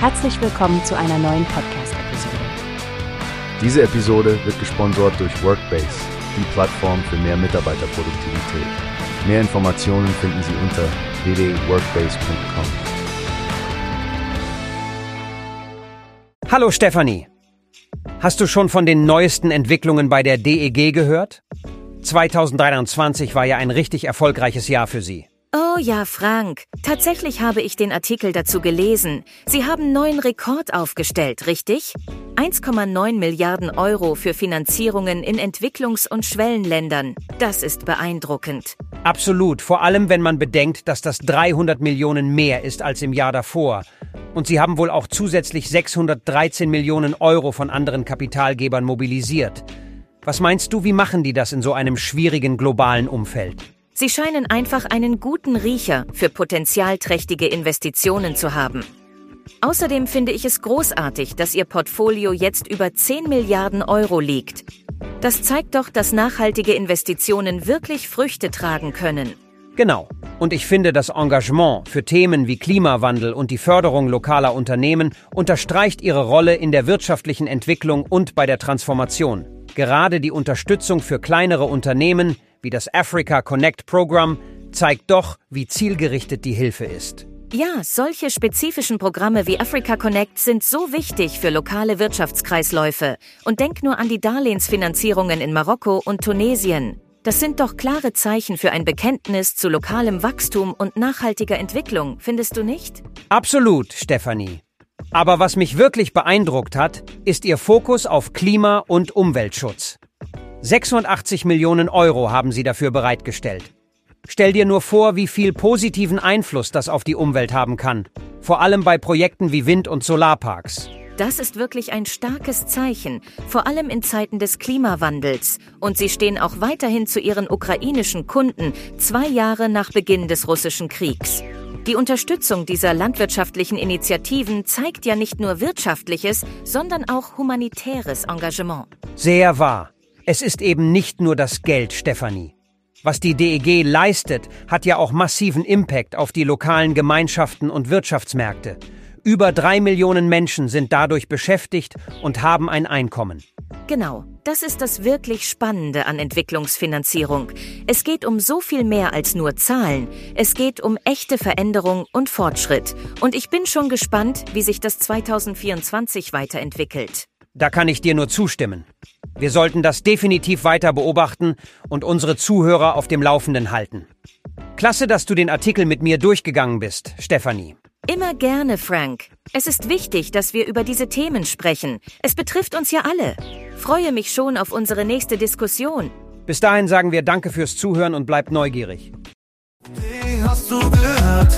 Herzlich willkommen zu einer neuen Podcast-Episode. Diese Episode wird gesponsert durch Workbase, die Plattform für mehr Mitarbeiterproduktivität. Mehr Informationen finden Sie unter www.workbase.com. Hallo Stefanie. Hast du schon von den neuesten Entwicklungen bei der DEG gehört? 2023 war ja ein richtig erfolgreiches Jahr für Sie. Oh ja, Frank. Tatsächlich habe ich den Artikel dazu gelesen. Sie haben neuen Rekord aufgestellt, richtig? 1,9 Milliarden Euro für Finanzierungen in Entwicklungs- und Schwellenländern. Das ist beeindruckend. Absolut, vor allem wenn man bedenkt, dass das 300 Millionen mehr ist als im Jahr davor. Und sie haben wohl auch zusätzlich 613 Millionen Euro von anderen Kapitalgebern mobilisiert. Was meinst du, wie machen die das in so einem schwierigen globalen Umfeld? Sie scheinen einfach einen guten Riecher für potenzialträchtige Investitionen zu haben. Außerdem finde ich es großartig, dass Ihr Portfolio jetzt über 10 Milliarden Euro liegt. Das zeigt doch, dass nachhaltige Investitionen wirklich Früchte tragen können. Genau. Und ich finde, das Engagement für Themen wie Klimawandel und die Förderung lokaler Unternehmen unterstreicht ihre Rolle in der wirtschaftlichen Entwicklung und bei der Transformation. Gerade die Unterstützung für kleinere Unternehmen wie das Africa Connect Program zeigt doch, wie zielgerichtet die Hilfe ist. Ja, solche spezifischen Programme wie Africa Connect sind so wichtig für lokale Wirtschaftskreisläufe. Und denk nur an die Darlehensfinanzierungen in Marokko und Tunesien. Das sind doch klare Zeichen für ein Bekenntnis zu lokalem Wachstum und nachhaltiger Entwicklung, findest du nicht? Absolut, Stefanie. Aber was mich wirklich beeindruckt hat, ist Ihr Fokus auf Klima- und Umweltschutz. 86 Millionen Euro haben sie dafür bereitgestellt. Stell dir nur vor, wie viel positiven Einfluss das auf die Umwelt haben kann. Vor allem bei Projekten wie Wind- und Solarparks. Das ist wirklich ein starkes Zeichen, vor allem in Zeiten des Klimawandels. Und sie stehen auch weiterhin zu ihren ukrainischen Kunden, zwei Jahre nach Beginn des russischen Kriegs. Die Unterstützung dieser landwirtschaftlichen Initiativen zeigt ja nicht nur wirtschaftliches, sondern auch humanitäres Engagement. Sehr wahr. Es ist eben nicht nur das Geld, Stefanie. Was die DEG leistet, hat ja auch massiven Impact auf die lokalen Gemeinschaften und Wirtschaftsmärkte. Über drei Millionen Menschen sind dadurch beschäftigt und haben ein Einkommen. Genau, das ist das wirklich Spannende an Entwicklungsfinanzierung. Es geht um so viel mehr als nur Zahlen. Es geht um echte Veränderung und Fortschritt. Und ich bin schon gespannt, wie sich das 2024 weiterentwickelt. Da kann ich dir nur zustimmen. Wir sollten das definitiv weiter beobachten und unsere Zuhörer auf dem Laufenden halten. Klasse, dass du den Artikel mit mir durchgegangen bist, Stefanie. Immer gerne, Frank. Es ist wichtig, dass wir über diese Themen sprechen. Es betrifft uns ja alle. Freue mich schon auf unsere nächste Diskussion. Bis dahin sagen wir Danke fürs Zuhören und bleibt neugierig.